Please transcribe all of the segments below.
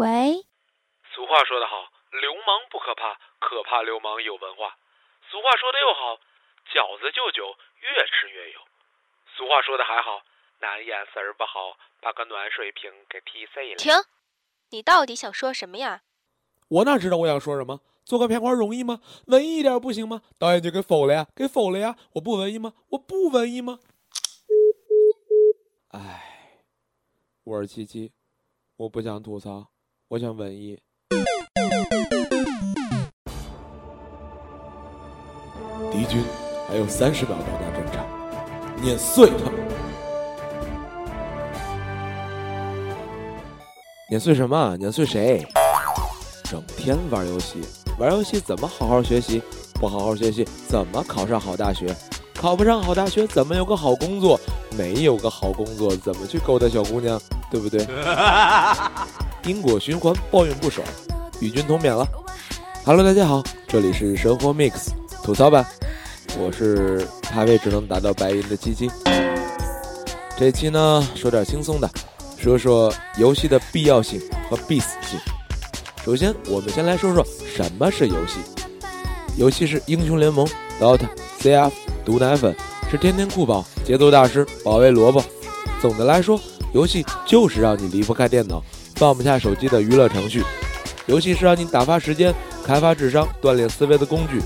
喂，俗话说得好，流氓不可怕，可怕流氓有文化。俗话说的又好，饺子就酒，越吃越有。俗话说的还好，男眼神儿不好，把个暖水瓶给踢碎了。停！你到底想说什么呀？我哪知道我想说什么？做个片花容易吗？文艺一点不行吗？导演就给否了呀，给否了呀！我不文艺吗？我不文艺吗？唉，我是七七，我不想吐槽，我想文艺。敌军还有三十秒到达战场，碾碎他！碾碎什么？碾碎谁？整天玩游戏，玩游戏怎么好好学习？不好好学习怎么考上好大学？考不上好大学怎么有个好工作？没有个好工作怎么去勾搭小姑娘？对不对？因果循环，抱怨不爽，与君同勉了。Hello，大家好，这里是生活 Mix 吐槽版，我是排位只能达到白银的七七。这期呢，说点轻松的，说说游戏的必要性和必死性。首先，我们先来说说什么是游戏。游戏是英雄联盟、DOTA、CF、毒奶粉，是天天酷宝、节奏大师、保卫萝卜。总的来说，游戏就是让你离不开电脑、放不下手机的娱乐程序。游戏是让你打发时间、开发智商、锻炼思维的工具，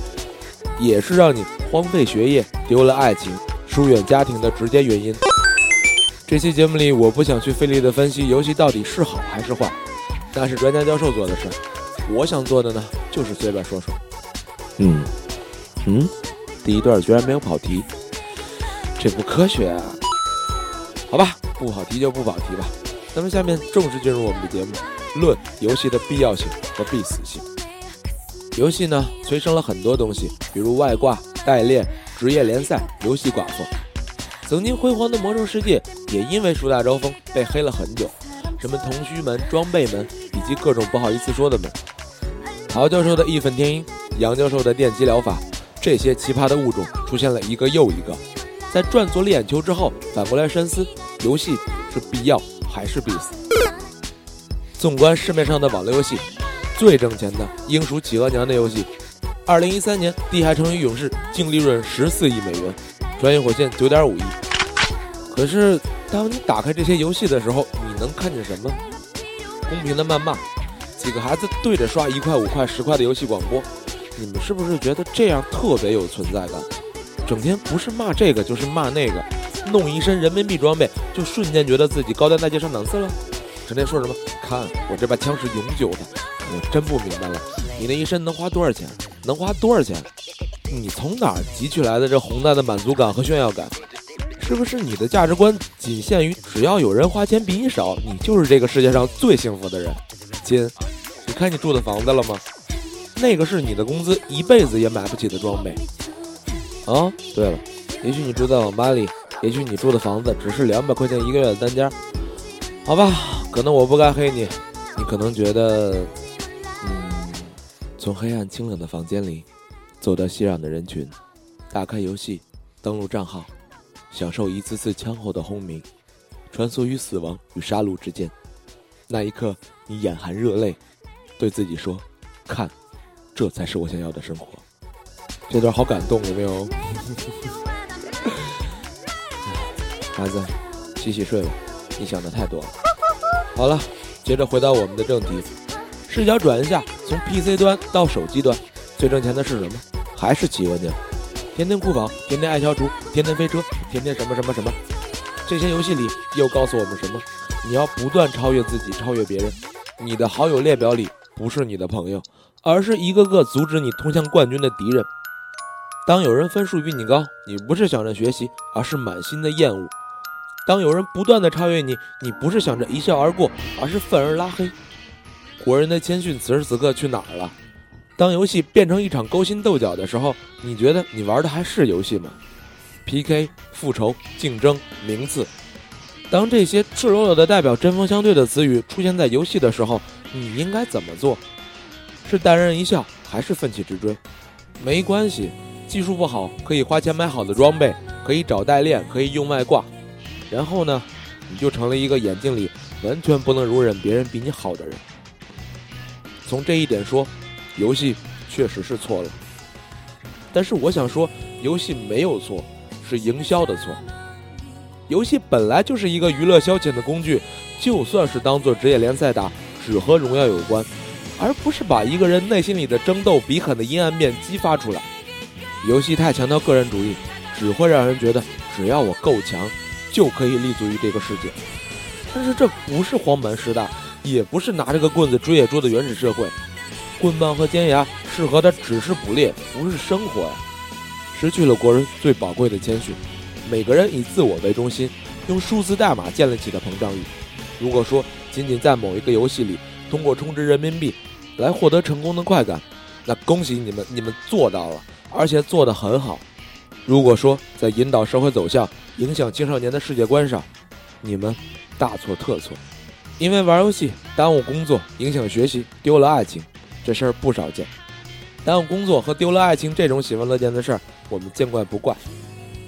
也是让你荒废学业、丢了爱情、疏远家庭的直接原因。这期节目里，我不想去费力的分析游戏到底是好还是坏，那是专家教授做的事。我想做的呢，就是随便说说。嗯，嗯，第一段居然没有跑题，这不科学啊！好吧，不跑题就不跑题吧。那么下面正式进入我们的节目，论游戏的必要性和必死性。游戏呢，催生了很多东西，比如外挂、代练、职业联赛、游戏寡妇。曾经辉煌的魔兽世界也因为树大招风被黑了很久，什么铜须门、装备门以及各种不好意思说的门。陶教授的义愤填膺，杨教授的电击疗法，这些奇葩的物种出现了一个又一个。在转左了眼球之后，反过来深思：游戏是必要还是必死？纵观市面上的网络游戏，最挣钱的应属企鹅娘的游戏。二零一三年，《地下城与勇士》净利润十四亿美元，《穿越火线》九点五亿。可是，当你打开这些游戏的时候，你能看见什么？公屏的谩骂，几个孩子对着刷一块、五块、十块的游戏广播，你们是不是觉得这样特别有存在感？整天不是骂这个就是骂那个，弄一身人民币装备就瞬间觉得自己高端大气上档次了。整天说什么？看我这把枪是永久的，我真不明白了，你那一身能花多少钱？能花多少钱？你从哪儿汲取来的这宏大的满足感和炫耀感？是不是你的价值观仅限于只要有人花钱比你少，你就是这个世界上最幸福的人？金，你看你住的房子了吗？那个是你的工资一辈子也买不起的装备。啊，对了，也许你住在网吧里，也许你住的房子只是两百块钱一个月的单间。好吧，可能我不该黑你，你可能觉得，嗯，从黑暗清冷的房间里走到熙攘的人群，打开游戏，登录账号，享受一次次枪后的轰鸣，穿梭于死亡与杀戮之间。那一刻，你眼含热泪，对自己说：“看，这才是我想要的生活。”这段好感动，有没有？孩子，洗洗睡吧，你想的太多了。好了，接着回到我们的正题，视角转一下，从 PC 端到手机端，最挣钱的是什么？还是企鹅娘？天天酷跑，天天爱消除，天天飞车，天天什么什么什么？这些游戏里又告诉我们什么？你要不断超越自己，超越别人。你的好友列表里不是你的朋友，而是一个个阻止你通向冠军的敌人。当有人分数比你高，你不是想着学习，而是满心的厌恶；当有人不断的超越你，你不是想着一笑而过，而是愤而拉黑。国人的谦逊此时此刻去哪儿了？当游戏变成一场勾心斗角的时候，你觉得你玩的还是游戏吗？PK、复仇、竞争、名次，当这些赤裸裸的代表针锋相对的词语出现在游戏的时候，你应该怎么做？是淡然一笑，还是奋起直追？没关系。技术不好，可以花钱买好的装备，可以找代练，可以用外挂，然后呢，你就成了一个眼睛里完全不能容忍别人比你好的人。从这一点说，游戏确实是错了。但是我想说，游戏没有错，是营销的错。游戏本来就是一个娱乐消遣的工具，就算是当做职业联赛打，只和荣耀有关，而不是把一个人内心里的争斗、比狠的阴暗面激发出来。游戏太强调个人主义，只会让人觉得只要我够强，就可以立足于这个世界。但是这不是荒蛮时代，也不是拿着个棍子追野猪的原始社会。棍棒和尖牙适合的只是捕猎，不是生活呀！失去了国人最宝贵的谦逊，每个人以自我为中心，用数字代码建立起的膨胀欲。如果说仅仅在某一个游戏里通过充值人民币来获得成功的快感，那恭喜你们，你们做到了，而且做得很好。如果说在引导社会走向、影响青少年的世界观上，你们大错特错。因为玩游戏耽误工作、影响学习、丢了爱情。这事儿不少见，耽误工作和丢了爱情这种喜闻乐见的事儿，我们见怪不怪。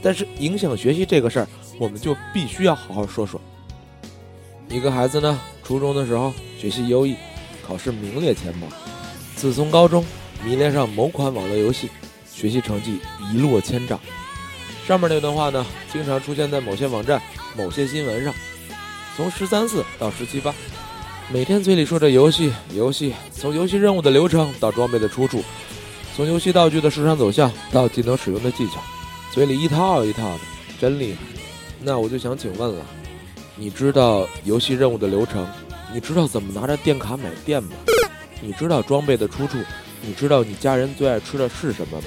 但是影响学习这个事儿，我们就必须要好好说说。一个孩子呢，初中的时候学习优异，考试名列前茅。自从高中迷恋上某款网络游戏，学习成绩一落千丈。上面那段话呢，经常出现在某些网站、某些新闻上。从十三四到十七八。每天嘴里说着游戏，游戏从游戏任务的流程到装备的出处，从游戏道具的市场走向到技能使用的技巧，嘴里一套一套的，真厉害。那我就想请问了，你知道游戏任务的流程？你知道怎么拿着电卡买电吗？你知道装备的出处？你知道你家人最爱吃的是什么吗？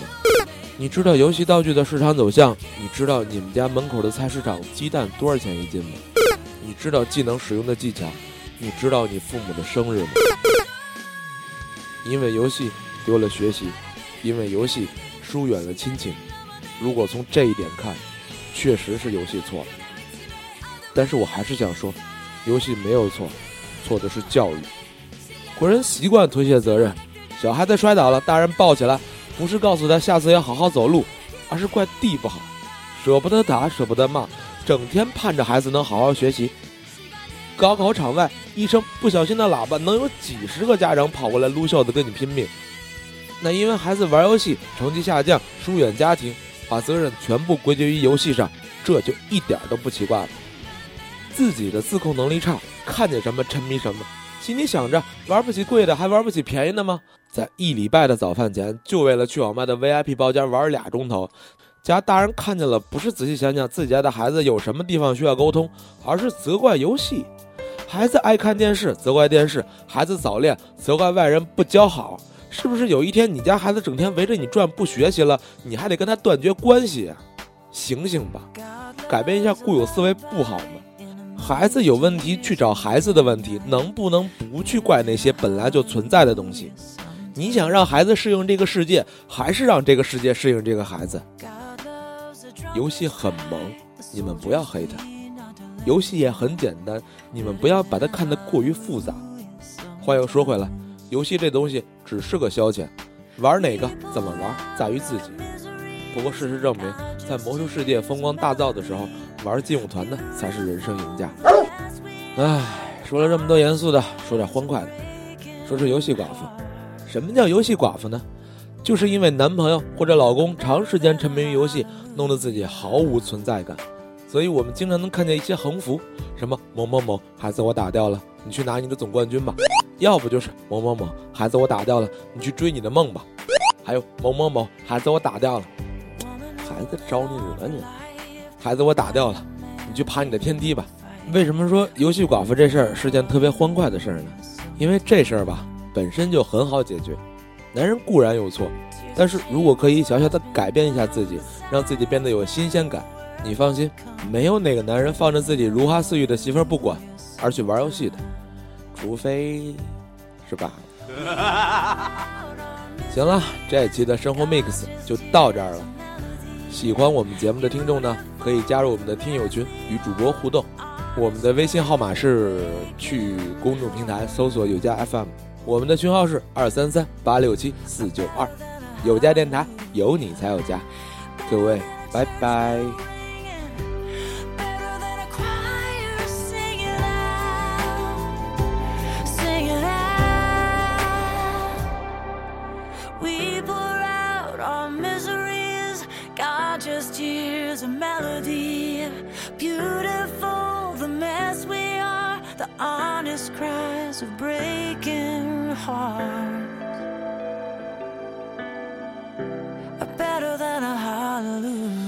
你知道游戏道具的市场走向？你知道你们家门口的菜市场鸡蛋多少钱一斤吗？你知道技能使用的技巧？你知道你父母的生日吗？因为游戏丢了学习，因为游戏疏远了亲情。如果从这一点看，确实是游戏错了。但是我还是想说，游戏没有错，错的是教育。国人习惯推卸责任，小孩子摔倒了，大人抱起来，不是告诉他下次要好好走路，而是怪地不好，舍不得打，舍不得骂，整天盼着孩子能好好学习。高考场外，一声不小心的喇叭，能有几十个家长跑过来撸袖子跟你拼命。那因为孩子玩游戏成绩下降，疏远家庭，把责任全部归结于游戏上，这就一点都不奇怪了。自己的自控能力差，看见什么沉迷什么，心里想着玩不起贵的，还玩不起便宜的吗？在一礼拜的早饭前，就为了去网吧的 VIP 包间玩俩钟头。家大人看见了，不是仔细想想自己家的孩子有什么地方需要沟通，而是责怪游戏。孩子爱看电视，责怪电视；孩子早恋，责怪外人不教好。是不是有一天你家孩子整天围着你转，不学习了，你还得跟他断绝关系？醒醒吧，改变一下固有思维不好吗？孩子有问题去找孩子的问题，能不能不去怪那些本来就存在的东西？你想让孩子适应这个世界，还是让这个世界适应这个孩子？游戏很萌，你们不要黑他。游戏也很简单，你们不要把它看得过于复杂。话又说回来，游戏这东西只是个消遣，玩哪个怎么玩在于自己。不过事实证明，在魔兽世界风光大噪的时候，玩劲舞团的才是人生赢家。唉，说了这么多严肃的，说点欢快的，说说游戏寡妇。什么叫游戏寡妇呢？就是因为男朋友或者老公长时间沉迷于游戏，弄得自己毫无存在感。所以我们经常能看见一些横幅，什么某某某孩子我打掉了，你去拿你的总冠军吧；要不就是某某某孩子我打掉了，你去追你的梦吧；还有某某某孩子我打掉了，孩子招你惹你了，孩子我打掉了，你去爬你的天梯吧。为什么说游戏寡妇这事儿是件特别欢快的事儿呢？因为这事儿吧本身就很好解决，男人固然有错，但是如果可以小小的改变一下自己，让自己变得有新鲜感。你放心，没有哪个男人放着自己如花似玉的媳妇儿不管，而去玩游戏的，除非是吧？行了，这一期的生活 mix 就到这儿了。喜欢我们节目的听众呢，可以加入我们的听友群与主播互动。我们的微信号码是去公众平台搜索有家 FM，我们的群号是二三三八六七四九二有家电台有你才有家各位拜拜 melody beautiful the mess we are the honest cries of breaking hearts are better than a hallelujah.